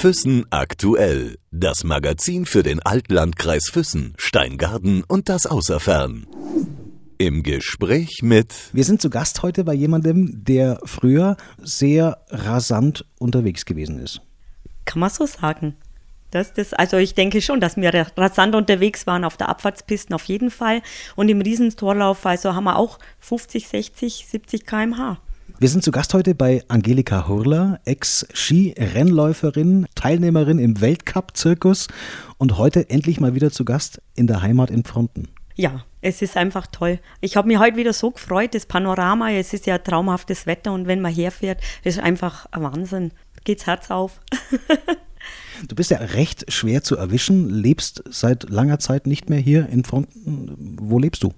Füssen aktuell. Das Magazin für den Altlandkreis Füssen, Steingarten und das Außerfern. Im Gespräch mit. Wir sind zu Gast heute bei jemandem, der früher sehr rasant unterwegs gewesen ist. Kann man so sagen. Das, das, also ich denke schon, dass wir rasant unterwegs waren auf der Abfahrtspisten auf jeden Fall. Und im Riesentorlauf, also haben wir auch 50, 60, 70 km/h. Wir sind zu Gast heute bei Angelika Hurler, Ex-Ski-Rennläuferin, Teilnehmerin im Weltcup-Zirkus und heute endlich mal wieder zu Gast in der Heimat in Fronten. Ja, es ist einfach toll. Ich habe mich heute wieder so gefreut, das Panorama, es ist ja traumhaftes Wetter und wenn man herfährt, ist einfach ein Wahnsinn. Geht's Herz auf. Du bist ja recht schwer zu erwischen, lebst seit langer Zeit nicht mehr hier in Fronten. Wo lebst du?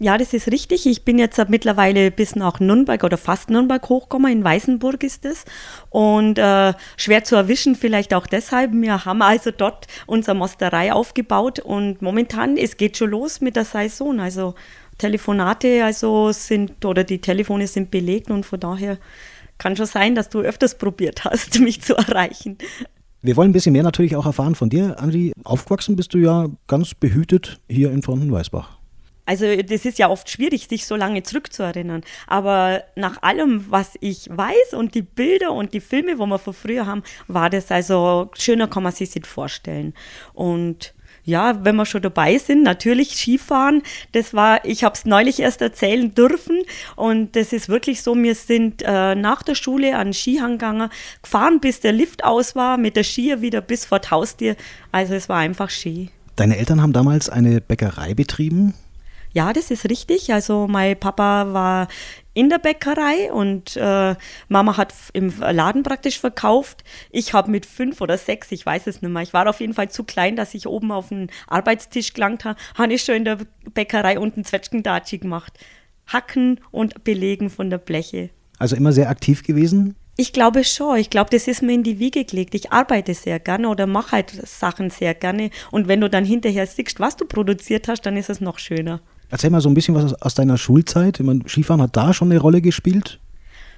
Ja, das ist richtig. Ich bin jetzt mittlerweile bis nach Nürnberg oder fast Nürnberg hochgekommen. In Weißenburg ist es. Und äh, schwer zu erwischen, vielleicht auch deshalb. Wir haben also dort unsere Mosterei aufgebaut und momentan, es geht schon los mit der Saison. Also Telefonate also sind oder die Telefone sind belegt und von daher kann schon sein, dass du öfters probiert hast, mich zu erreichen. Wir wollen ein bisschen mehr natürlich auch erfahren von dir, Andi. Aufgewachsen bist du ja ganz behütet hier in Fronten-Weißbach. Also das ist ja oft schwierig, sich so lange zurückzuerinnern. Aber nach allem, was ich weiß und die Bilder und die Filme, wo wir von früher haben, war das also schöner kann man sich nicht vorstellen. Und ja, wenn wir schon dabei sind, natürlich Skifahren. Das war, ich habe es neulich erst erzählen dürfen und das ist wirklich so, wir sind äh, nach der Schule an Skihang gegangen, gefahren, bis der Lift aus war, mit der Skier wieder bis vor Haustür. Also es war einfach Ski. Deine Eltern haben damals eine Bäckerei betrieben? Ja, das ist richtig. Also mein Papa war in der Bäckerei und äh, Mama hat im Laden praktisch verkauft. Ich habe mit fünf oder sechs, ich weiß es nicht mehr, ich war auf jeden Fall zu klein, dass ich oben auf den Arbeitstisch gelangt habe, habe ich schon in der Bäckerei unten Zwetschgendatschi gemacht. Hacken und Belegen von der Bleche. Also immer sehr aktiv gewesen? Ich glaube schon. Ich glaube, das ist mir in die Wiege gelegt. Ich arbeite sehr gerne oder mache halt Sachen sehr gerne. Und wenn du dann hinterher siehst, was du produziert hast, dann ist es noch schöner. Erzähl mal so ein bisschen was aus deiner Schulzeit. Ich meine, Skifahren hat da schon eine Rolle gespielt?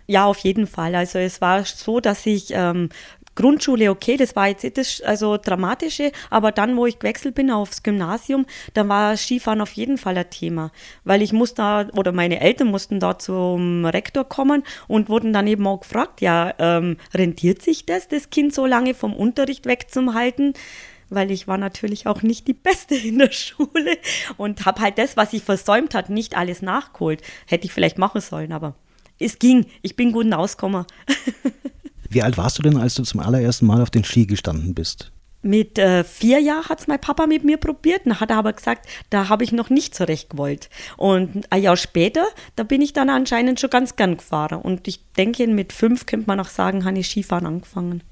Ja, auf jeden Fall. Also es war so, dass ich ähm, Grundschule, okay, das war jetzt das also dramatische, aber dann, wo ich gewechselt bin aufs Gymnasium, da war Skifahren auf jeden Fall ein Thema, weil ich musste da, oder meine Eltern mussten da zum Rektor kommen und wurden dann eben auch gefragt, ja, ähm, rentiert sich das, das Kind so lange vom Unterricht wegzuhalten? Weil ich war natürlich auch nicht die Beste in der Schule und habe halt das, was ich versäumt hat, nicht alles nachgeholt. Hätte ich vielleicht machen sollen, aber es ging. Ich bin gut ausgekommen. Wie alt warst du denn, als du zum allerersten Mal auf den Ski gestanden bist? Mit äh, vier Jahren hat es mein Papa mit mir probiert. Dann hat er aber gesagt, da habe ich noch nicht so recht gewollt. Und ein Jahr später, da bin ich dann anscheinend schon ganz gern gefahren. Und ich denke, mit fünf könnte man auch sagen, habe ich Skifahren angefangen.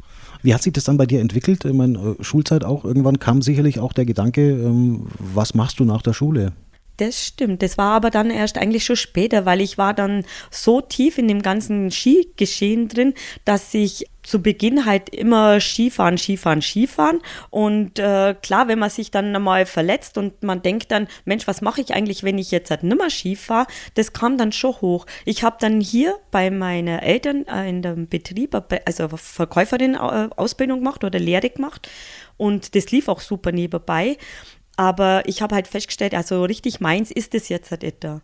Wie hat sich das dann bei dir entwickelt? Ich meine, äh, Schulzeit auch, irgendwann kam sicherlich auch der Gedanke, ähm, was machst du nach der Schule? Das stimmt. Das war aber dann erst eigentlich schon später, weil ich war dann so tief in dem ganzen Skigeschehen drin, dass ich zu Beginn halt immer Skifahren, Skifahren, Skifahren. Und äh, klar, wenn man sich dann mal verletzt und man denkt dann, Mensch, was mache ich eigentlich, wenn ich jetzt halt nimmer Ski fahre? Das kam dann schon hoch. Ich habe dann hier bei meinen Eltern äh, in dem Betrieb, äh, also Verkäuferin äh, Ausbildung gemacht oder Lehre gemacht. Und das lief auch super nebenbei. Aber ich habe halt festgestellt, also richtig meins ist es jetzt halt etwa.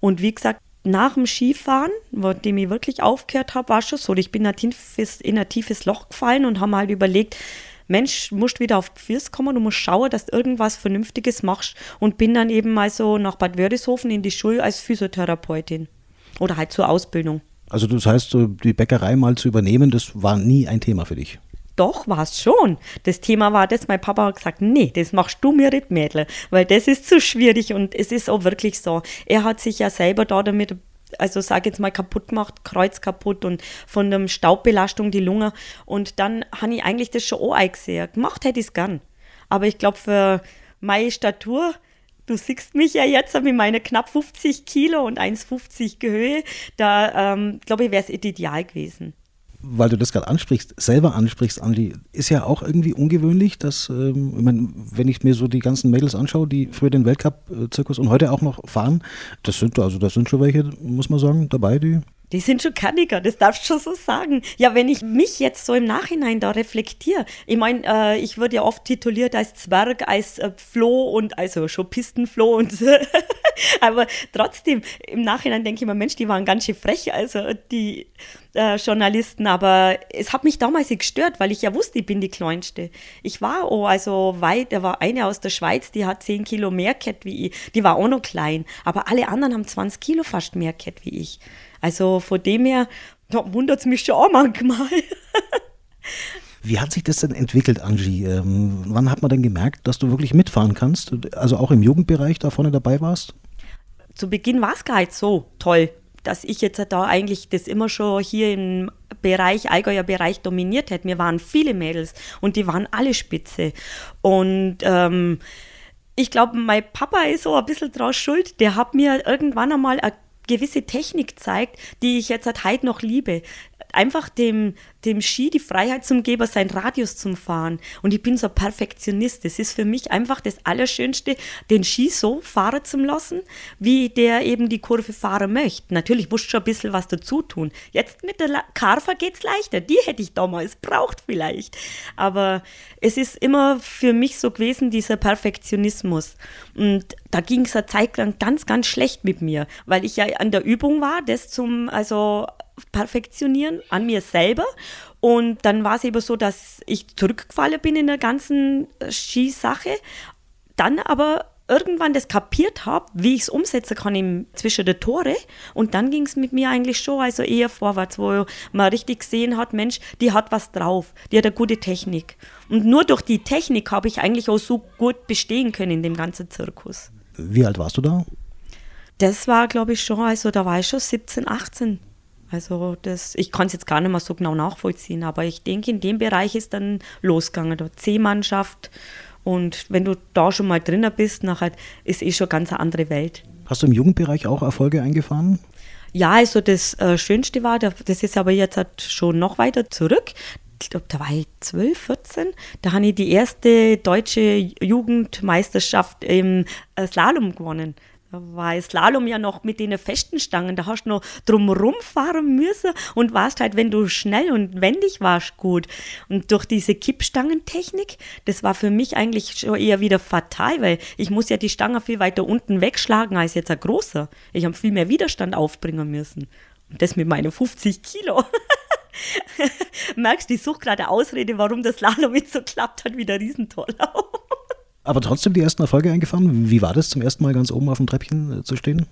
Und wie gesagt, nach dem Skifahren, wo dem ich wirklich aufgehört habe, war schon so. Ich bin in ein tiefes, in ein tiefes Loch gefallen und habe halt überlegt, Mensch, musst wieder auf Pfirs kommen, du musst schauen, dass du irgendwas Vernünftiges machst. Und bin dann eben mal so nach Bad Wörishofen in die Schule als Physiotherapeutin. Oder halt zur Ausbildung. Also das heißt, die Bäckerei mal zu übernehmen, das war nie ein Thema für dich? Doch, war es schon. Das Thema war das, mein Papa hat gesagt, nee, das machst du mir nicht, Mädel, weil das ist zu schwierig und es ist auch wirklich so. Er hat sich ja selber da damit also sage jetzt mal kaputt gemacht, Kreuz kaputt und von der Staubbelastung die Lunge. Und dann habe ich eigentlich das schon auch eingesehen. Gemacht hätte ich es gern. Aber ich glaube, für meine Statur, du siehst mich ja jetzt mit meinen knapp 50 Kilo und 1,50 Höhe, da ähm, glaube ich, wäre es ideal gewesen weil du das gerade ansprichst, selber ansprichst, Andi, ist ja auch irgendwie ungewöhnlich, dass, ähm, ich mein, wenn ich mir so die ganzen Mädels anschaue, die früher den Weltcup-Zirkus und heute auch noch fahren, das sind also das sind schon welche, muss man sagen, dabei, die die sind schon kanniger, das darfst du schon so sagen. Ja, wenn ich mich jetzt so im Nachhinein da reflektiere, ich meine, äh, ich würde ja oft tituliert als Zwerg, als äh, Floh und also schon Pistenfloh und aber trotzdem, im Nachhinein denke ich mir, Mensch, die waren ganz schön frech, also die äh, Journalisten, aber es hat mich damals gestört, weil ich ja wusste, ich bin die Kleinste. Ich war oh, also weit, da war eine aus der Schweiz, die hat 10 Kilo mehr gehabt wie ich, die war auch noch klein, aber alle anderen haben 20 Kilo fast mehr gehabt wie ich. Also von dem her wundert es mich schon auch manchmal. Wie hat sich das denn entwickelt, Angie? Ähm, wann hat man denn gemerkt, dass du wirklich mitfahren kannst? Also auch im Jugendbereich da vorne dabei warst? Zu Beginn war es gar nicht so toll, dass ich jetzt da eigentlich das immer schon hier im Bereich, Allgäuer Bereich dominiert hätte. Mir waren viele Mädels und die waren alle spitze. Und ähm, ich glaube, mein Papa ist so ein bisschen draus schuld. Der hat mir irgendwann einmal eine gewisse Technik zeigt, die ich jetzt seit heute noch liebe. Einfach dem, dem Ski die Freiheit zum Geber, seinen Radius zum Fahren. Und ich bin so ein Perfektionist. Das ist für mich einfach das Allerschönste, den Ski so fahren zu lassen, wie der eben die Kurve fahren möchte. Natürlich musst du schon ein bisschen was dazu tun. Jetzt mit der Carver geht es leichter. Die hätte ich damals braucht vielleicht. Aber es ist immer für mich so gewesen, dieser Perfektionismus. Und da ging es eine Zeit lang ganz, ganz schlecht mit mir, weil ich ja an der Übung war, das zum, also perfektionieren an mir selber. Und dann war es eben so, dass ich zurückgefallen bin in der ganzen Skisache. Dann aber irgendwann das kapiert habe, wie ich es umsetzen kann im, zwischen der Tore. Und dann ging es mit mir eigentlich schon also eher vorwärts, wo man richtig gesehen hat, Mensch, die hat was drauf, die hat eine gute Technik. Und nur durch die Technik habe ich eigentlich auch so gut bestehen können in dem ganzen Zirkus. Wie alt warst du da? Das war, glaube ich, schon, also da war ich schon 17, 18. Also das, ich kann es jetzt gar nicht mehr so genau nachvollziehen, aber ich denke, in dem Bereich ist dann losgegangen. Da C-Mannschaft und wenn du da schon mal drinnen bist, nachher ist eh schon ganz eine andere Welt. Hast du im Jugendbereich auch Erfolge eingefahren? Ja, also das äh, Schönste war, das ist aber jetzt halt schon noch weiter zurück. Ich glaube, da war ich 12, 14. Da habe ich die erste deutsche Jugendmeisterschaft im äh, Slalom gewonnen. War Slalom ja noch mit den festen Stangen. Da hast du noch drumherum fahren müssen und warst halt, wenn du schnell und wendig warst, gut. Und durch diese Kippstangentechnik, das war für mich eigentlich schon eher wieder fatal, weil ich muss ja die Stange viel weiter unten wegschlagen als jetzt ein großer. Ich habe viel mehr Widerstand aufbringen müssen. Und das mit meinen 50 Kilo. Merkst du, ich suche gerade Ausrede, warum das Slalom jetzt so klappt hat wie der Riesentorlauf. Aber trotzdem die ersten Erfolge eingefahren. Wie war das zum ersten Mal ganz oben auf dem Treppchen äh, zu stehen?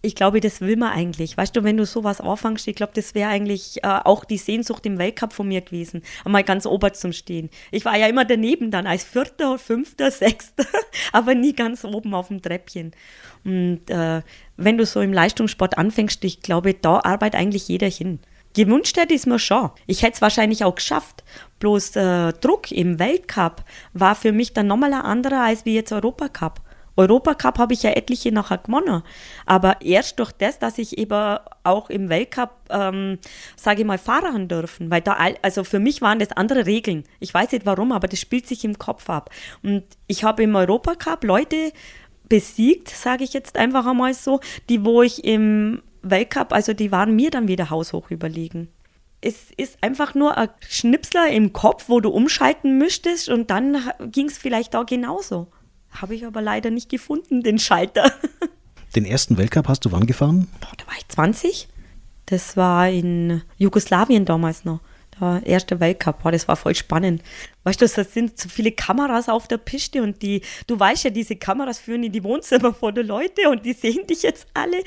Ich glaube, das will man eigentlich. Weißt du, wenn du sowas anfängst, ich glaube, das wäre eigentlich äh, auch die Sehnsucht im Weltcup von mir gewesen, einmal ganz oben zum Stehen. Ich war ja immer daneben dann als Vierter, Fünfter, Sechster, aber nie ganz oben auf dem Treppchen. Und äh, wenn du so im Leistungssport anfängst, ich glaube, da arbeitet eigentlich jeder hin. Gewünscht hätte ich es mir schon. Ich hätte es wahrscheinlich auch geschafft. Bloß der Druck im Weltcup war für mich dann nochmal ein anderer als wie jetzt Europacup. Europacup habe ich ja etliche nachher gewonnen. Aber erst durch das, dass ich eben auch im Weltcup, ähm, sage ich mal, fahren dürfen. Weil da, also für mich waren das andere Regeln. Ich weiß nicht warum, aber das spielt sich im Kopf ab. Und ich habe im Europacup Leute besiegt, sage ich jetzt einfach einmal so, die, wo ich im Weltcup, also die waren mir dann wieder haushoch überlegen. Es ist einfach nur ein Schnipsler im Kopf, wo du umschalten müsstest und dann ging es vielleicht auch genauso. Habe ich aber leider nicht gefunden, den Schalter. Den ersten Weltcup hast du wann gefahren? Boah, da war ich 20. Das war in Jugoslawien damals noch der erste Weltcup, oh, das war voll spannend. Weißt du, da sind so viele Kameras auf der Piste und die, du weißt ja, diese Kameras führen in die Wohnzimmer vor der Leute und die sehen dich jetzt alle.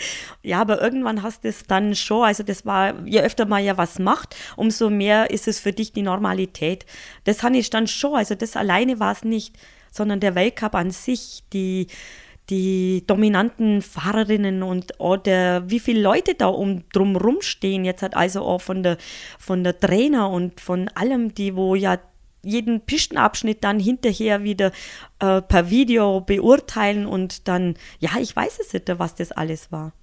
Ja, aber irgendwann hast du es dann schon, also das war, je öfter man ja was macht, umso mehr ist es für dich die Normalität. Das habe ich dann schon, also das alleine war es nicht, sondern der Weltcup an sich, die, die dominanten Fahrerinnen und oder wie viele Leute da um drumherum stehen, jetzt hat also auch von der, von der Trainer und von allem, die wo ja jeden Pistenabschnitt dann hinterher wieder äh, per Video beurteilen und dann, ja, ich weiß es nicht, was das alles war.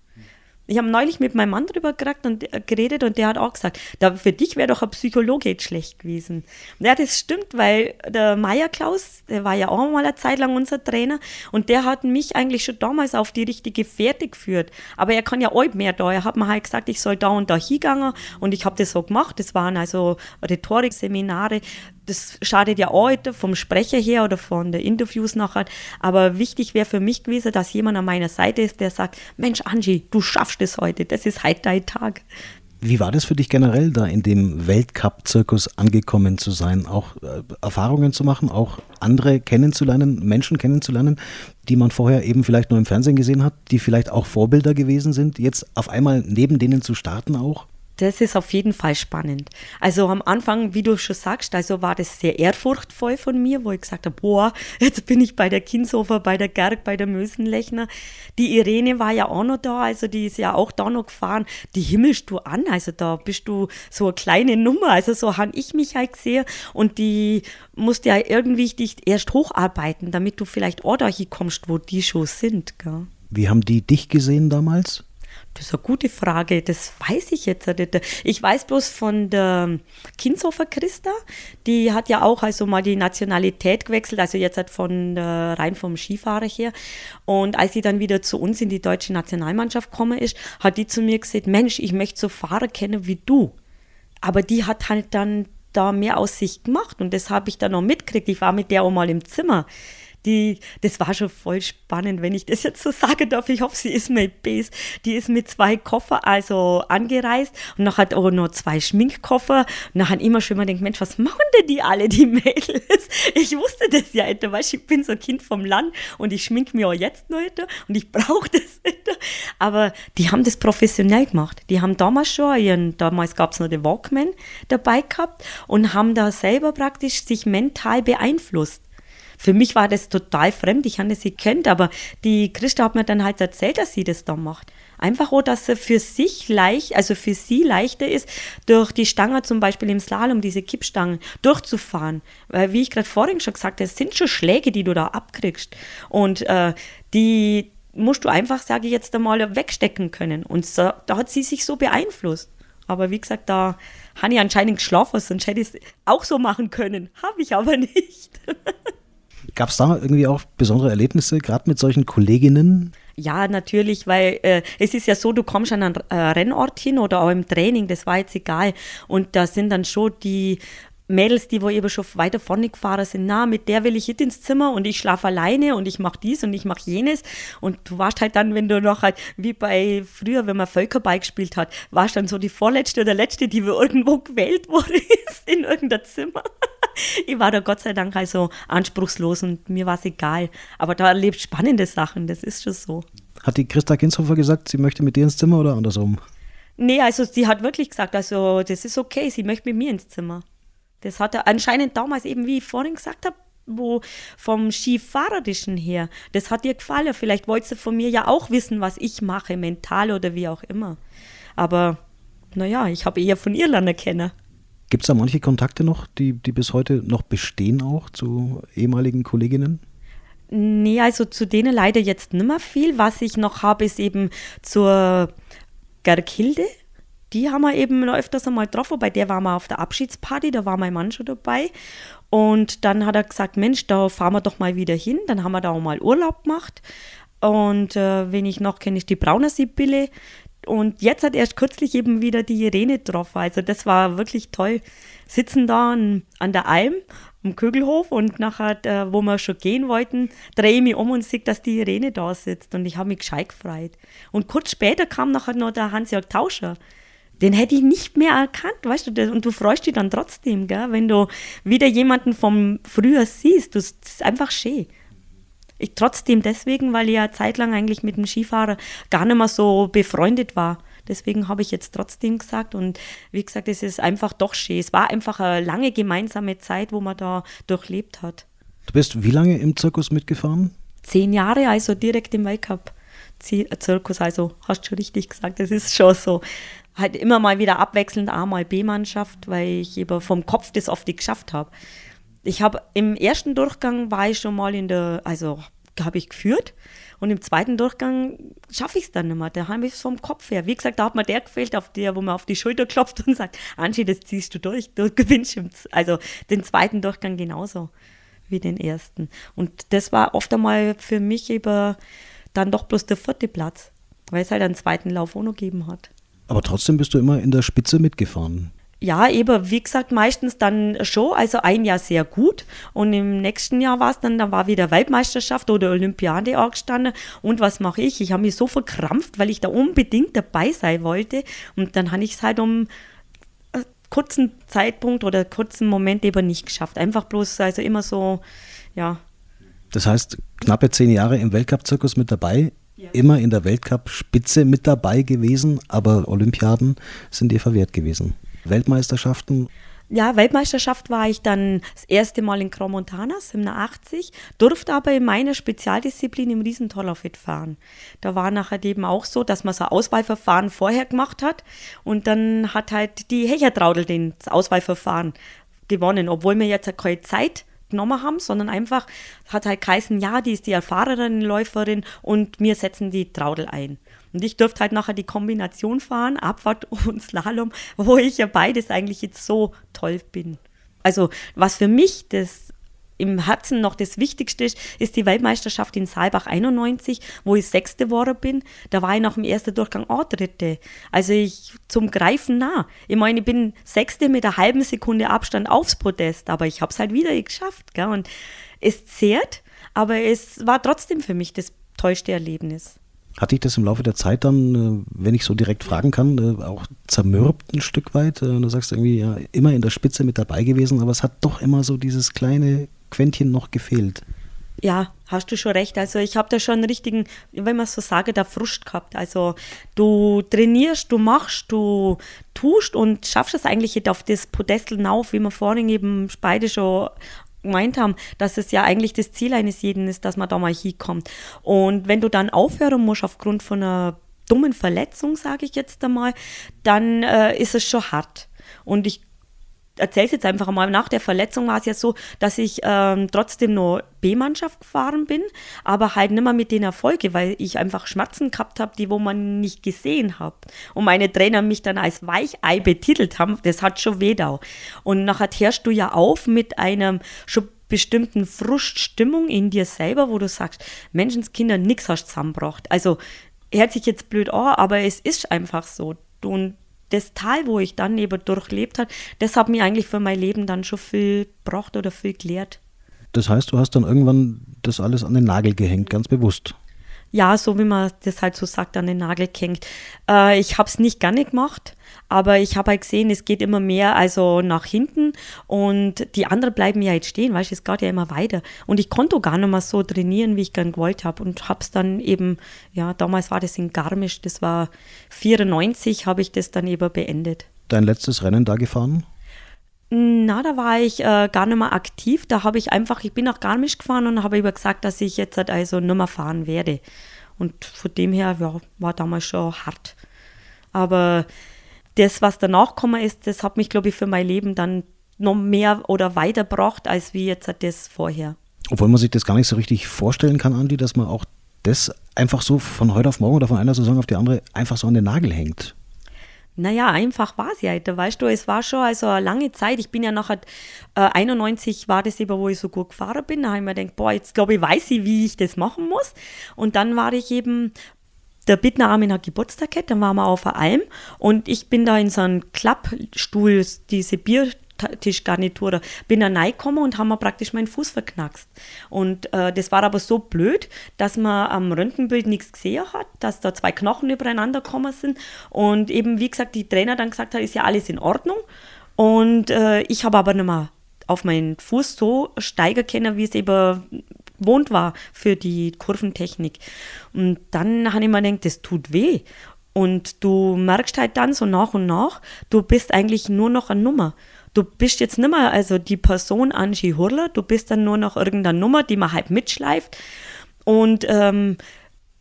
Ich habe neulich mit meinem Mann drüber und, äh, geredet und der hat auch gesagt, da, für dich wäre doch ein Psychologe jetzt schlecht gewesen. Ja, das stimmt, weil der Meier Klaus, der war ja auch mal eine Zeit lang unser Trainer und der hat mich eigentlich schon damals auf die richtige Fährte geführt. Aber er kann ja auch mehr da. Er hat mir halt gesagt, ich soll da und da hingegangen und ich habe das so gemacht. Das waren also Rhetorikseminare das schadet ja auch heute vom Sprecher her oder von den Interviews nachher. Aber wichtig wäre für mich gewesen, dass jemand an meiner Seite ist, der sagt, Mensch, Angie, du schaffst es heute. Das ist heute dein Tag. Wie war das für dich generell, da in dem Weltcup-Zirkus angekommen zu sein, auch äh, Erfahrungen zu machen, auch andere kennenzulernen, Menschen kennenzulernen, die man vorher eben vielleicht nur im Fernsehen gesehen hat, die vielleicht auch Vorbilder gewesen sind, jetzt auf einmal neben denen zu starten auch? Das ist auf jeden Fall spannend. Also am Anfang, wie du schon sagst, also war das sehr ehrfurchtvoll von mir, wo ich gesagt habe, boah, jetzt bin ich bei der Kinshofer, bei der Gerg, bei der Mösenlechner. Die Irene war ja auch noch da, also die ist ja auch da noch gefahren. Die himmelst du an, also da bist du so eine kleine Nummer, also so habe ich mich halt gesehen und die musste ja irgendwie dich erst hocharbeiten, damit du vielleicht auch da kommst, wo die schon sind. Gell? Wie haben die dich gesehen damals? Das ist eine gute Frage, das weiß ich jetzt nicht. Ich weiß bloß von der Kinshofer Christa, die hat ja auch also mal die Nationalität gewechselt, also jetzt halt von rein vom Skifahrer her. Und als sie dann wieder zu uns in die deutsche Nationalmannschaft gekommen ist, hat die zu mir gesagt, Mensch, ich möchte so Fahrer kennen wie du. Aber die hat halt dann da mehr aus sich gemacht und das habe ich dann noch mitgekriegt. Ich war mit der auch mal im Zimmer die, das war schon voll spannend, wenn ich das jetzt so sagen darf. Ich hoffe, sie ist mit Base. Die ist mit zwei Koffer also angereist und noch hat auch noch zwei Schminkkoffer. Und dann immer schon mal denkt, Mensch, was machen denn die alle, die Mädels? Ich wusste das ja nicht, weißt ich bin so ein Kind vom Land und ich schminke mich auch jetzt noch nicht und ich brauche das nicht. Aber die haben das professionell gemacht. Die haben damals schon ihren, damals gab es noch den Walkman dabei gehabt und haben da selber praktisch sich mental beeinflusst für mich war das total fremd. Ich habe sie kennt, aber die Christa hat mir dann halt erzählt, dass sie das da macht. Einfach auch, dass es für sich leicht, also für sie leichter ist, durch die Stange zum Beispiel im Slalom, diese Kippstangen, durchzufahren. Weil, wie ich gerade vorhin schon gesagt habe, es sind schon Schläge, die du da abkriegst. Und äh, die musst du einfach, sage ich jetzt einmal, wegstecken können. Und so, da hat sie sich so beeinflusst. Aber wie gesagt, da habe ich anscheinend geschlafen, sonst hätte ich es auch so machen können. Habe ich aber nicht. Gab es da irgendwie auch besondere Erlebnisse, gerade mit solchen Kolleginnen? Ja, natürlich, weil äh, es ist ja so, du kommst an einen äh, Rennort hin oder auch im Training, das war jetzt egal. Und da sind dann schon die Mädels, die wo eben schon weiter vorne gefahren sind, na, mit der will ich nicht ins Zimmer und ich schlafe alleine und ich mache dies und ich mache jenes. Und du warst halt dann, wenn du noch halt, wie bei früher, wenn man Völkerball gespielt hat, warst dann so die vorletzte oder letzte, die irgendwo gewählt wurde in irgendein Zimmer. Ich war da Gott sei Dank also anspruchslos und mir war es egal. Aber da erlebt spannende Sachen, das ist schon so. Hat die Christa Kinshofer gesagt, sie möchte mit dir ins Zimmer oder andersrum? Nee, also sie hat wirklich gesagt, also das ist okay, sie möchte mit mir ins Zimmer. Das hat er anscheinend damals eben, wie ich vorhin gesagt habe, wo vom Skifahrerischen her, das hat ihr gefallen. Vielleicht wollte sie von mir ja auch wissen, was ich mache, mental oder wie auch immer. Aber naja, ich habe eher von Irland kennen. Gibt es da manche Kontakte noch, die, die bis heute noch bestehen auch zu ehemaligen Kolleginnen? Nee, also zu denen leider jetzt nicht mehr viel. Was ich noch habe, ist eben zur Gerkhilde die haben wir eben noch öfters einmal getroffen. Bei der waren wir auf der Abschiedsparty, da war mein Mann schon dabei. Und dann hat er gesagt, Mensch, da fahren wir doch mal wieder hin. Dann haben wir da auch mal Urlaub gemacht. Und äh, wen ich noch kenne, ist die Brauner Sibylle. Und jetzt hat erst kürzlich eben wieder die Irene getroffen. Also das war wirklich toll. Sitzen da an, an der Alm am Kögelhof und nachher, äh, wo wir schon gehen wollten, drehe ich mich um und sehe, dass die Irene da sitzt. Und ich habe mich gescheit gefreut. Und kurz später kam nachher noch der Hans-Jörg Tauscher den hätte ich nicht mehr erkannt, weißt du, und du freust dich dann trotzdem, gell, wenn du wieder jemanden vom Früher siehst, das ist einfach schön. Ich trotzdem deswegen, weil ich ja zeitlang eigentlich mit dem Skifahrer gar nicht mehr so befreundet war. Deswegen habe ich jetzt trotzdem gesagt und wie gesagt, es ist einfach doch schön. Es war einfach eine lange gemeinsame Zeit, wo man da durchlebt hat. Du bist wie lange im Zirkus mitgefahren? Zehn Jahre, also direkt im Weltcup. Zirkus, also hast du schon richtig gesagt, das ist schon so halt immer mal wieder abwechselnd A mal B-Mannschaft, weil ich eben vom Kopf das oft nicht geschafft habe. Ich habe im ersten Durchgang war ich schon mal in der, also habe ich geführt Und im zweiten Durchgang schaffe ich es dann nicht mehr. Da habe ich es vom Kopf her. Wie gesagt, da hat mir der gefehlt, auf der, wo man auf die Schulter klopft und sagt, Angie, das ziehst du durch, du gewinnst also den zweiten Durchgang genauso wie den ersten. Und das war oft einmal für mich über dann doch bloß der vierte Platz, weil es halt einen zweiten Lauf auch noch gegeben hat. Aber trotzdem bist du immer in der Spitze mitgefahren. Ja, eben, wie gesagt, meistens dann schon, also ein Jahr sehr gut und im nächsten Jahr war es dann, da war wieder Weltmeisterschaft oder Olympiade angestanden und was mache ich? Ich habe mich so verkrampft, weil ich da unbedingt dabei sein wollte und dann habe ich es halt um einen kurzen Zeitpunkt oder kurzen Moment eben nicht geschafft. Einfach bloß, also immer so, ja. Das heißt, knappe zehn Jahre im Weltcup-Zirkus mit dabei, ja. immer in der Weltcup-Spitze mit dabei gewesen, aber Olympiaden sind dir verwehrt gewesen. Weltmeisterschaften? Ja, Weltmeisterschaft war ich dann das erste Mal in Cromontanas im 80, durfte aber in meiner Spezialdisziplin im Riesentorlaufit fahren. Da war nachher eben auch so, dass man so ein Auswahlverfahren vorher gemacht hat und dann hat halt die Hechertraudel das Auswahlverfahren gewonnen, obwohl wir jetzt keine Zeit genommen haben, sondern einfach hat halt geheißen, ja, die ist die erfahrene Läuferin und wir setzen die Traudel ein. Und ich durfte halt nachher die Kombination fahren, Abfahrt und Slalom, wo ich ja beides eigentlich jetzt so toll bin. Also was für mich das im Herzen noch das Wichtigste ist, ist die Weltmeisterschaft in Saalbach 91, wo ich Sechste geworden bin. Da war ich nach dem ersten Durchgang auch Dritte. Also ich zum Greifen nah. Ich meine, ich bin Sechste mit einer halben Sekunde Abstand aufs Podest, aber ich habe es halt wieder geschafft. Gell? Und es zehrt, aber es war trotzdem für mich das tollste Erlebnis. Hat dich das im Laufe der Zeit dann, äh, wenn ich so direkt fragen kann, äh, auch zermürbt ein Stück weit? Äh, du sagst irgendwie, ja, immer in der Spitze mit dabei gewesen, aber es hat doch immer so dieses kleine Quäntchen noch gefehlt. Ja, hast du schon recht. Also ich habe da schon einen richtigen, wenn man so sage, der Frust gehabt. Also du trainierst, du machst, du tust und schaffst es eigentlich nicht auf das Podestel auf, wie wir vorhin eben beide schon gemeint haben, dass es ja eigentlich das Ziel eines jeden ist, dass man da mal hinkommt. Und wenn du dann aufhören musst aufgrund von einer dummen Verletzung, sage ich jetzt einmal, dann äh, ist es schon hart. Und ich erzähle es jetzt einfach mal, nach der Verletzung war es ja so, dass ich ähm, trotzdem nur B-Mannschaft gefahren bin, aber halt nicht mehr mit den Erfolgen, weil ich einfach Schmerzen gehabt habe, die wo man nicht gesehen hat. Und meine Trainer mich dann als Weichei betitelt haben, das hat schon weh da. Und nachher hörst du ja auf mit einem schon bestimmten Fruststimmung in dir selber, wo du sagst, Menschenskinder, nix hast zusammengebracht. Also hört sich jetzt blöd an, aber es ist einfach so. Und das Tal, wo ich dann eben durchlebt habe, das hat mir eigentlich für mein Leben dann schon viel gebracht oder viel gelehrt. Das heißt, du hast dann irgendwann das alles an den Nagel gehängt, ganz bewusst ja, so wie man das halt so sagt, an den Nagel gehängt. Äh, ich habe es nicht gerne gemacht, aber ich habe halt gesehen, es geht immer mehr also nach hinten und die anderen bleiben ja jetzt stehen, weißt du, es geht ja immer weiter. Und ich konnte gar nicht mehr so trainieren, wie ich gern gewollt habe und habe es dann eben, ja, damals war das in Garmisch, das war 94, habe ich das dann eben beendet. Dein letztes Rennen da gefahren? Na, da war ich äh, gar nicht mehr aktiv. Da habe ich einfach, ich bin nach Garmisch gefahren und habe über gesagt, dass ich jetzt halt also nicht mehr fahren werde. Und von dem her ja, war damals schon hart. Aber das, was danach gekommen ist, das hat mich, glaube ich, für mein Leben dann noch mehr oder weitergebracht, als wie jetzt halt das vorher. Obwohl man sich das gar nicht so richtig vorstellen kann, Andi, dass man auch das einfach so von heute auf morgen oder von einer Saison auf die andere einfach so an den Nagel hängt. Naja, einfach war ja. Da weißt du, es war schon also eine lange Zeit. Ich bin ja nachher, äh, 91 war das eben, wo ich so gut gefahren bin. Da habe ich mir gedacht, boah, jetzt glaube ich, weiß ich, wie ich das machen muss. Und dann war ich eben, der Bittner Armin hat Geburtstag gehabt, dann waren wir auf der Alm und ich bin da in so einem Klappstuhl, diese Bier Tischgarnitur. Bin dann reingekommen und haben mir praktisch meinen Fuß verknackst. Und äh, das war aber so blöd, dass man am Röntgenbild nichts gesehen hat, dass da zwei Knochen übereinander gekommen sind. Und eben, wie gesagt, die Trainer dann gesagt hat, ist ja alles in Ordnung. Und äh, ich habe aber nicht mehr auf meinen Fuß so steigen können, wie es eben wohnt war für die Kurventechnik. Und dann habe ich mir gedacht, das tut weh. Und du merkst halt dann so nach und nach, du bist eigentlich nur noch eine Nummer du bist jetzt nicht mehr also die Person Angie Hurler, du bist dann nur noch irgendeine Nummer, die man halt mitschleift und ähm,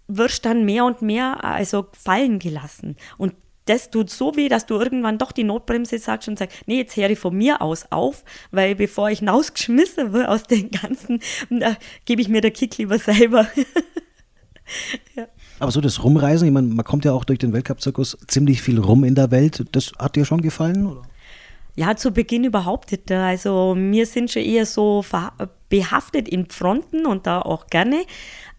wirst dann mehr und mehr also fallen gelassen. Und das tut so weh, dass du irgendwann doch die Notbremse sagst und sagst, nee, jetzt höre ich von mir aus auf, weil bevor ich hinausgeschmissen wird aus den ganzen, äh, gebe ich mir der Kick lieber selber. ja. Aber so das Rumreisen, ich meine, man kommt ja auch durch den Weltcup-Zirkus ziemlich viel rum in der Welt. Das hat dir schon gefallen? Oder? Ja, zu Beginn überhaupt nicht. Also wir sind schon eher so behaftet in Fronten und da auch gerne.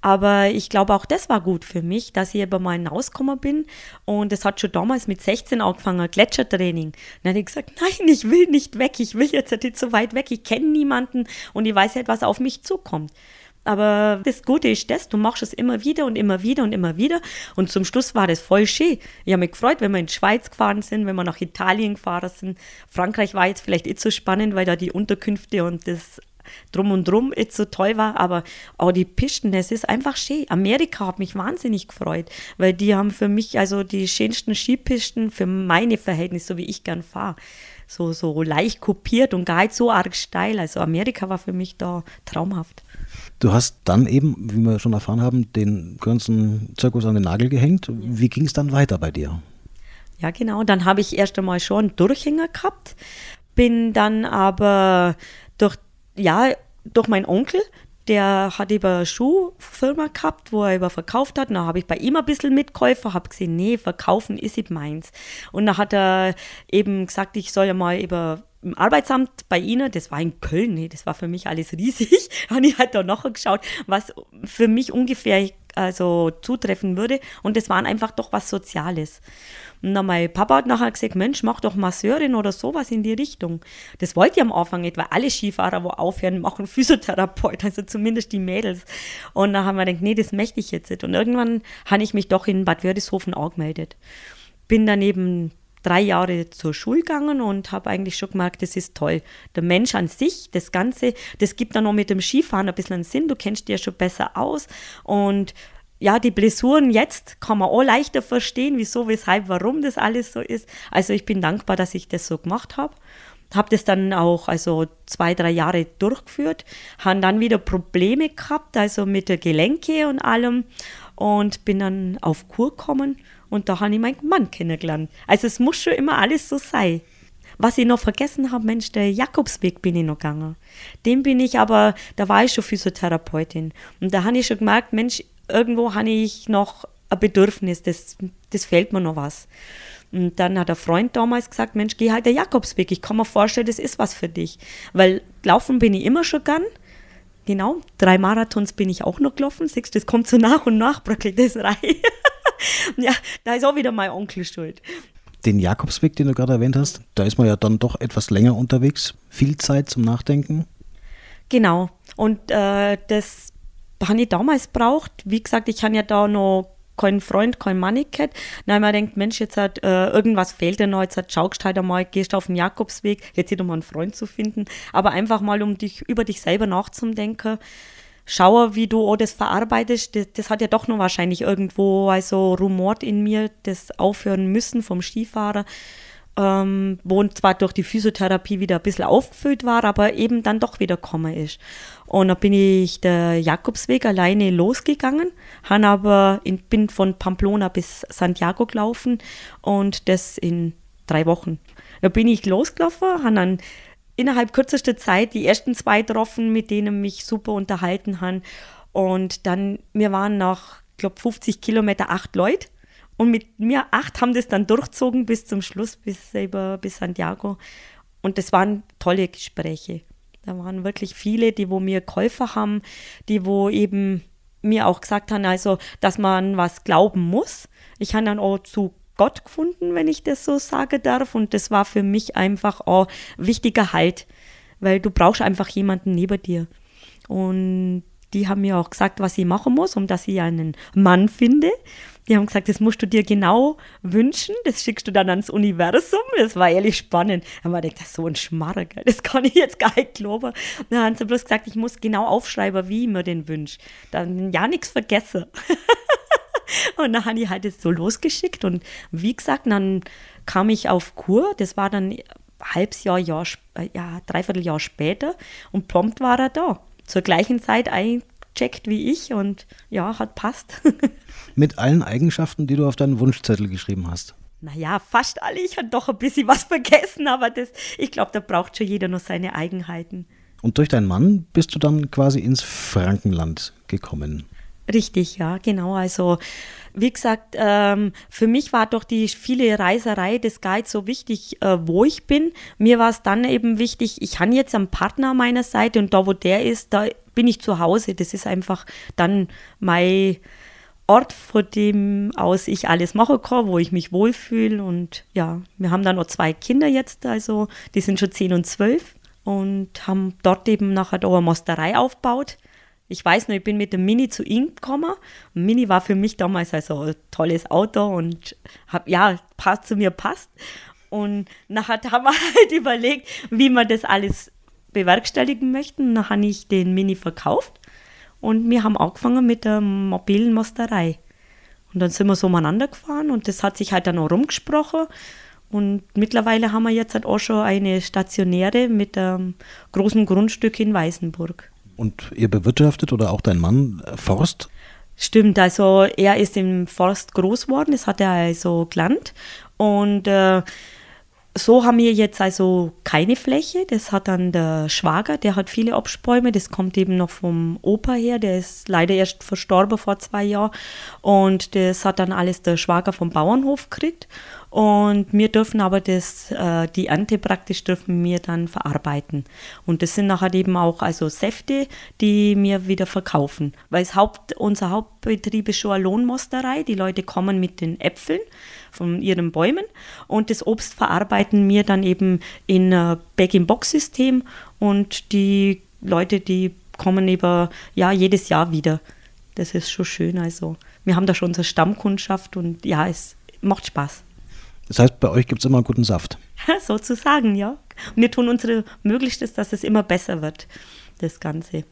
Aber ich glaube, auch das war gut für mich, dass ich über mal hinausgekommen bin. Und es hat schon damals mit 16 angefangen, Gletschertraining. Dann habe ich gesagt, nein, ich will nicht weg, ich will jetzt nicht so weit weg, ich kenne niemanden und ich weiß nicht, was auf mich zukommt. Aber das Gute ist das, du machst es immer wieder und immer wieder und immer wieder. Und zum Schluss war das voll schön. Ich habe mich gefreut, wenn wir in die Schweiz gefahren sind, wenn wir nach Italien gefahren sind. Frankreich war jetzt vielleicht nicht so spannend, weil da die Unterkünfte und das drum und drum nicht so toll war, aber auch die Pisten, es ist einfach schön. Amerika hat mich wahnsinnig gefreut, weil die haben für mich also die schönsten Skipisten für meine Verhältnisse, so wie ich gern fahre. So, so leicht kopiert und gar nicht so arg steil. Also Amerika war für mich da traumhaft. Du hast dann eben, wie wir schon erfahren haben, den ganzen Zirkus an den Nagel gehängt. Wie ging es dann weiter bei dir? Ja, genau. Dann habe ich erst einmal schon einen Durchhänger gehabt, bin dann aber durch ja, durch meinen Onkel, der hat eben eine Schuhfirma gehabt, wo er über verkauft hat. Und dann habe ich bei ihm ein bisschen mitgeholfen, habe gesehen, nee, verkaufen ist nicht meins. Und dann hat er eben gesagt, ich soll ja mal über im Arbeitsamt bei Ihnen, das war in Köln, nee, das war für mich alles riesig, habe ich halt da nachher geschaut, was für mich ungefähr also zutreffen würde. Und das waren einfach doch was Soziales. Und dann mein Papa hat nachher gesagt, Mensch, mach doch Masseurin oder sowas in die Richtung. Das wollte ich am Anfang nicht, weil alle Skifahrer, wo aufhören, machen Physiotherapeut, also zumindest die Mädels. Und dann haben wir gedacht, nee, das möchte ich jetzt nicht. Und irgendwann habe ich mich doch in Bad Wörishofen angemeldet. Bin dann eben drei Jahre zur Schule gegangen und habe eigentlich schon gemerkt, das ist toll. Der Mensch an sich, das Ganze, das gibt dann noch mit dem Skifahren ein bisschen einen Sinn. Du kennst dich ja schon besser aus und ja, die Blessuren jetzt kann man auch leichter verstehen, wieso, weshalb, warum das alles so ist. Also ich bin dankbar, dass ich das so gemacht habe. Habe das dann auch also zwei, drei Jahre durchgeführt, habe dann wieder Probleme gehabt, also mit der Gelenke und allem und bin dann auf Kur gekommen und da habe ich meinen Mann kennengelernt. Also es muss schon immer alles so sein. Was ich noch vergessen habe, Mensch, der Jakobsweg bin ich noch gegangen. Den bin ich aber, da war ich schon Physiotherapeutin. Und da habe ich schon gemerkt, Mensch, irgendwo habe ich noch ein Bedürfnis, das, das fehlt mir noch was. Und dann hat der Freund damals gesagt, Mensch, geh halt der Jakobsweg. Ich kann mir vorstellen, das ist was für dich. Weil laufen bin ich immer schon gern. Genau, drei Marathons bin ich auch noch gelaufen. Siehst das kommt so nach und nach, bröckelt das rein. ja, da ist auch wieder mein Onkel schuld. Den Jakobsweg, den du gerade erwähnt hast, da ist man ja dann doch etwas länger unterwegs. Viel Zeit zum Nachdenken. Genau. Und äh, das habe ich damals braucht. Wie gesagt, ich habe ja da noch keinen Freund, kein Money gehabt. Ich mir gedacht, Mensch, jetzt hat äh, irgendwas fehlt dir noch, jetzt hat schaust halt einmal, gehst auf den Jakobsweg, jetzt hier um einen Freund zu finden, aber einfach mal, um dich über dich selber nachzudenken. Schaue, wie du auch das verarbeitest. Das, das, hat ja doch noch wahrscheinlich irgendwo also rumort in mir, das aufhören müssen vom Skifahrer ähm, wo zwar durch die Physiotherapie wieder ein bisschen aufgefüllt war, aber eben dann doch wieder gekommen ist. Und da bin ich der Jakobsweg alleine losgegangen, han aber in, bin von Pamplona bis Santiago gelaufen und das in drei Wochen. Da bin ich losgelaufen, han dann innerhalb kürzester Zeit die ersten zwei getroffen, mit denen mich super unterhalten haben. Und dann, wir waren nach, glaube 50 Kilometer acht Leute und mit mir acht haben das dann durchzogen bis zum Schluss, bis über bis Santiago. Und das waren tolle Gespräche. Da waren wirklich viele, die wo mir geholfen haben, die wo eben mir auch gesagt haben, also, dass man was glauben muss. Ich habe dann auch zu Gott gefunden, wenn ich das so sagen darf. Und das war für mich einfach auch wichtiger Halt, weil du brauchst einfach jemanden neben dir. Und die haben mir auch gesagt, was ich machen muss, um dass ich einen Mann finde. Die haben gesagt, das musst du dir genau wünschen, das schickst du dann ans Universum. Das war ehrlich spannend. Da habe ich gedacht, das ist so ein Schmarrer, das kann ich jetzt gar nicht glauben. Dann haben sie bloß gesagt, ich muss genau aufschreiben, wie ich mir den wünsche. Dann ja nichts vergessen. und dann habe ich halt das so losgeschickt und wie gesagt, dann kam ich auf Kur, das war dann ein halbes Jahr, Jahr, äh, ja, dreiviertel Jahr später und prompt war er da. Zur gleichen Zeit eingecheckt wie ich und ja, hat passt. mit allen Eigenschaften, die du auf deinen Wunschzettel geschrieben hast? Naja, fast alle. Ich habe doch ein bisschen was vergessen, aber das, ich glaube, da braucht schon jeder noch seine Eigenheiten. Und durch deinen Mann bist du dann quasi ins Frankenland gekommen. Richtig, ja, genau. Also wie gesagt, ähm, für mich war doch die viele Reiserei des Guides so wichtig, äh, wo ich bin. Mir war es dann eben wichtig, ich habe jetzt einen Partner an meiner Seite und da, wo der ist, da bin ich zu Hause. Das ist einfach dann mein Ort, von dem aus ich alles machen kann, wo ich mich wohlfühle. Und ja, wir haben dann noch zwei Kinder jetzt, also die sind schon 10 und 12 und haben dort eben nachher da eine Mosterei aufgebaut. Ich weiß noch, ich bin mit dem Mini zu ihm gekommen. Und Mini war für mich damals also ein tolles Auto und hab, ja, passt zu mir passt. Und nachher haben wir halt überlegt, wie wir das alles bewerkstelligen möchten. Dann habe ich den Mini verkauft und wir haben angefangen mit der mobilen Mosterei. Und dann sind wir so umeinander gefahren und das hat sich halt dann auch rumgesprochen. Und mittlerweile haben wir jetzt halt auch schon eine stationäre mit einem großen Grundstück in Weißenburg. Und ihr bewirtschaftet oder auch dein Mann äh, Forst? Stimmt, also er ist im Forst groß geworden, das hat er also gelernt. Und äh, so haben wir jetzt also keine Fläche. Das hat dann der Schwager, der hat viele Obstbäume. Das kommt eben noch vom Opa her. Der ist leider erst verstorben vor zwei Jahren. Und das hat dann alles der Schwager vom Bauernhof gekriegt. Und wir dürfen aber das, äh, die Ernte praktisch dürfen wir dann verarbeiten. Und das sind nachher eben auch also Säfte, die wir wieder verkaufen. Weil Haupt, unser Hauptbetrieb ist schon eine Lohnmosterei. Die Leute kommen mit den Äpfeln von ihren Bäumen und das Obst verarbeiten wir dann eben in ein Bag-in-Box-System und die Leute, die kommen über ja jedes Jahr wieder. Das ist schon schön. Also wir haben da schon unsere Stammkundschaft und ja, es macht Spaß. Das heißt, bei euch gibt es immer einen guten Saft. Sozusagen, ja. Und wir tun unsere Möglichstes, dass es immer besser wird, das Ganze.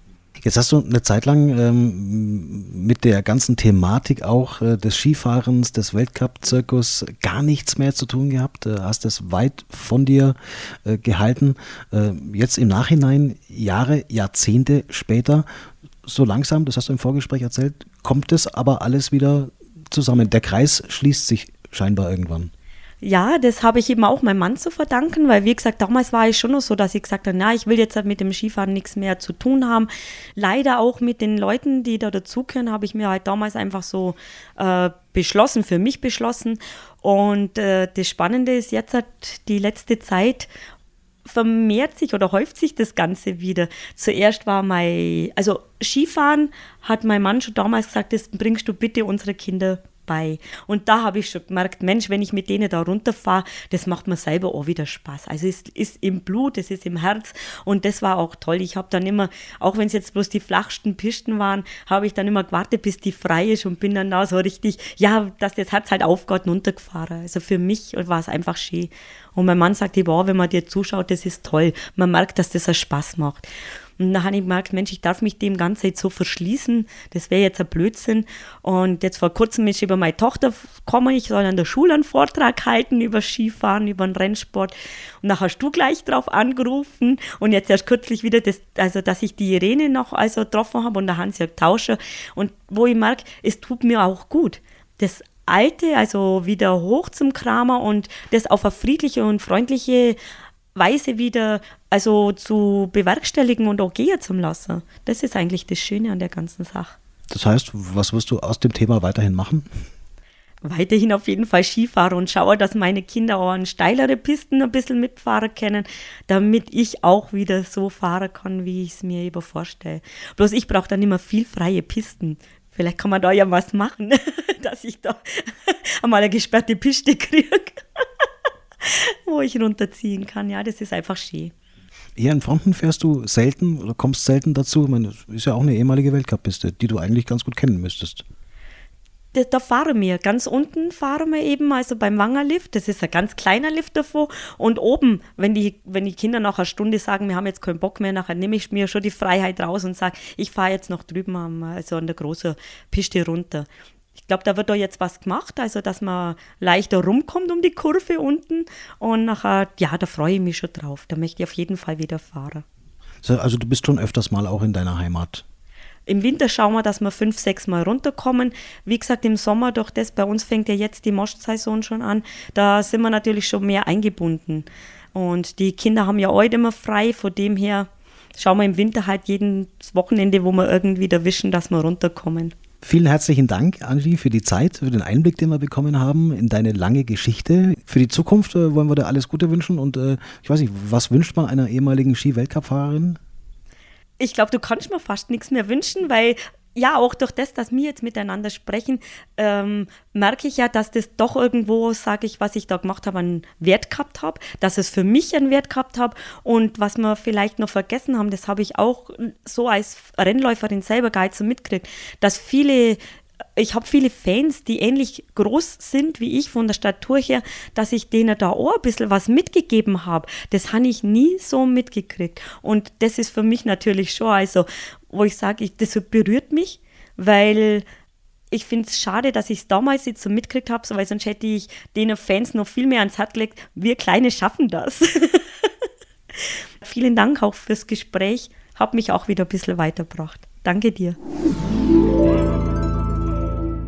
Jetzt hast du eine Zeit lang ähm, mit der ganzen Thematik auch äh, des Skifahrens, des Weltcup-Zirkus gar nichts mehr zu tun gehabt, äh, hast es weit von dir äh, gehalten. Äh, jetzt im Nachhinein, Jahre, Jahrzehnte später, so langsam, das hast du im Vorgespräch erzählt, kommt es aber alles wieder zusammen. Der Kreis schließt sich scheinbar irgendwann. Ja, das habe ich eben auch meinem Mann zu verdanken, weil wie gesagt, damals war ich schon noch so, dass ich gesagt habe, na, ich will jetzt mit dem Skifahren nichts mehr zu tun haben. Leider auch mit den Leuten, die da dazugehören, habe ich mir halt damals einfach so äh, beschlossen, für mich beschlossen. Und äh, das Spannende ist jetzt halt die letzte Zeit vermehrt sich oder häuft sich das Ganze wieder. Zuerst war mein, also Skifahren hat mein Mann schon damals gesagt, das bringst du bitte unsere Kinder bei. Und da habe ich schon gemerkt, Mensch, wenn ich mit denen da runterfahre, das macht mir selber auch wieder Spaß. Also es ist im Blut, es ist im Herz und das war auch toll. Ich habe dann immer, auch wenn es jetzt bloß die flachsten Pisten waren, habe ich dann immer gewartet, bis die frei ist und bin dann da so richtig, ja, dass das Herz halt aufgeht und runtergefahren. Also für mich war es einfach schön. Und mein Mann sagte, boah, wenn man dir zuschaut, das ist toll. Man merkt, dass das Spaß macht. Und dann habe ich gemerkt, Mensch, ich darf mich dem Ganze jetzt so verschließen. Das wäre jetzt ein Blödsinn. Und jetzt vor kurzem ist über meine Tochter gekommen, ich soll an der Schule einen Vortrag halten über Skifahren, über den Rennsport. Und dann hast du gleich drauf angerufen. Und jetzt erst kürzlich wieder, das, also dass ich die Irene noch also getroffen habe und der Hans-Jörg Tauscher. Und wo ich merke, es tut mir auch gut. Das Alte, also wieder hoch zum Kramer und das auf eine friedliche und freundliche Weise wieder also zu bewerkstelligen und auch gehen zu lassen. Das ist eigentlich das Schöne an der ganzen Sache. Das heißt, was wirst du aus dem Thema weiterhin machen? Weiterhin auf jeden Fall Skifahren und schaue, dass meine Kinder auch an steilere Pisten ein bisschen mitfahren können, damit ich auch wieder so fahren kann, wie ich es mir eben vorstelle. Bloß ich brauche dann immer viel freie Pisten. Vielleicht kann man da ja was machen, dass ich da einmal eine gesperrte Piste kriege. wo ich runterziehen kann. Ja, das ist einfach schön. Hier in Franken fährst du selten oder kommst selten dazu. Ich meine, das ist ja auch eine ehemalige Weltcup-Piste, die du eigentlich ganz gut kennen müsstest. Da, da fahren wir. Ganz unten fahren wir eben, also beim Wangerlift. Das ist ein ganz kleiner Lift davor. Und oben, wenn die, wenn die Kinder nach einer Stunde sagen, wir haben jetzt keinen Bock mehr, nachher nehme ich mir schon die Freiheit raus und sage, ich fahre jetzt noch drüben, also an der großen Piste runter. Ich glaube, da wird da jetzt was gemacht, also dass man leichter rumkommt um die Kurve unten. Und nachher, ja, da freue ich mich schon drauf. Da möchte ich auf jeden Fall wieder fahren. Also du bist schon öfters mal auch in deiner Heimat. Im Winter schauen wir, dass wir fünf, sechs Mal runterkommen. Wie gesagt, im Sommer durch das, bei uns fängt ja jetzt die Moschsaison schon an, da sind wir natürlich schon mehr eingebunden. Und die Kinder haben ja heute immer frei, von dem her schauen wir im Winter halt jedes Wochenende, wo wir irgendwie erwischen, dass wir runterkommen. Vielen herzlichen Dank, Angie, für die Zeit, für den Einblick, den wir bekommen haben in deine lange Geschichte. Für die Zukunft äh, wollen wir dir alles Gute wünschen und äh, ich weiß nicht, was wünscht man einer ehemaligen Ski-Weltcup-Fahrerin? Ich glaube, du kannst mir fast nichts mehr wünschen, weil ja, auch durch das, dass wir jetzt miteinander sprechen, ähm, merke ich ja, dass das doch irgendwo, sage ich, was ich da gemacht habe, einen Wert gehabt habe, dass es für mich einen Wert gehabt habe und was wir vielleicht noch vergessen haben, das habe ich auch so als Rennläuferin selber gar nicht so mitgekriegt, dass viele ich habe viele Fans, die ähnlich groß sind wie ich von der Statur her, dass ich denen da auch ein bisschen was mitgegeben habe. Das habe ich nie so mitgekriegt. Und das ist für mich natürlich schon, also, wo ich sage, das berührt mich, weil ich finde es schade, dass ich es damals nicht so mitgekriegt habe, weil sonst hätte ich den Fans noch viel mehr ans Herz gelegt. Wir Kleine schaffen das. Vielen Dank auch fürs Gespräch. Hat mich auch wieder ein bisschen weitergebracht. Danke dir.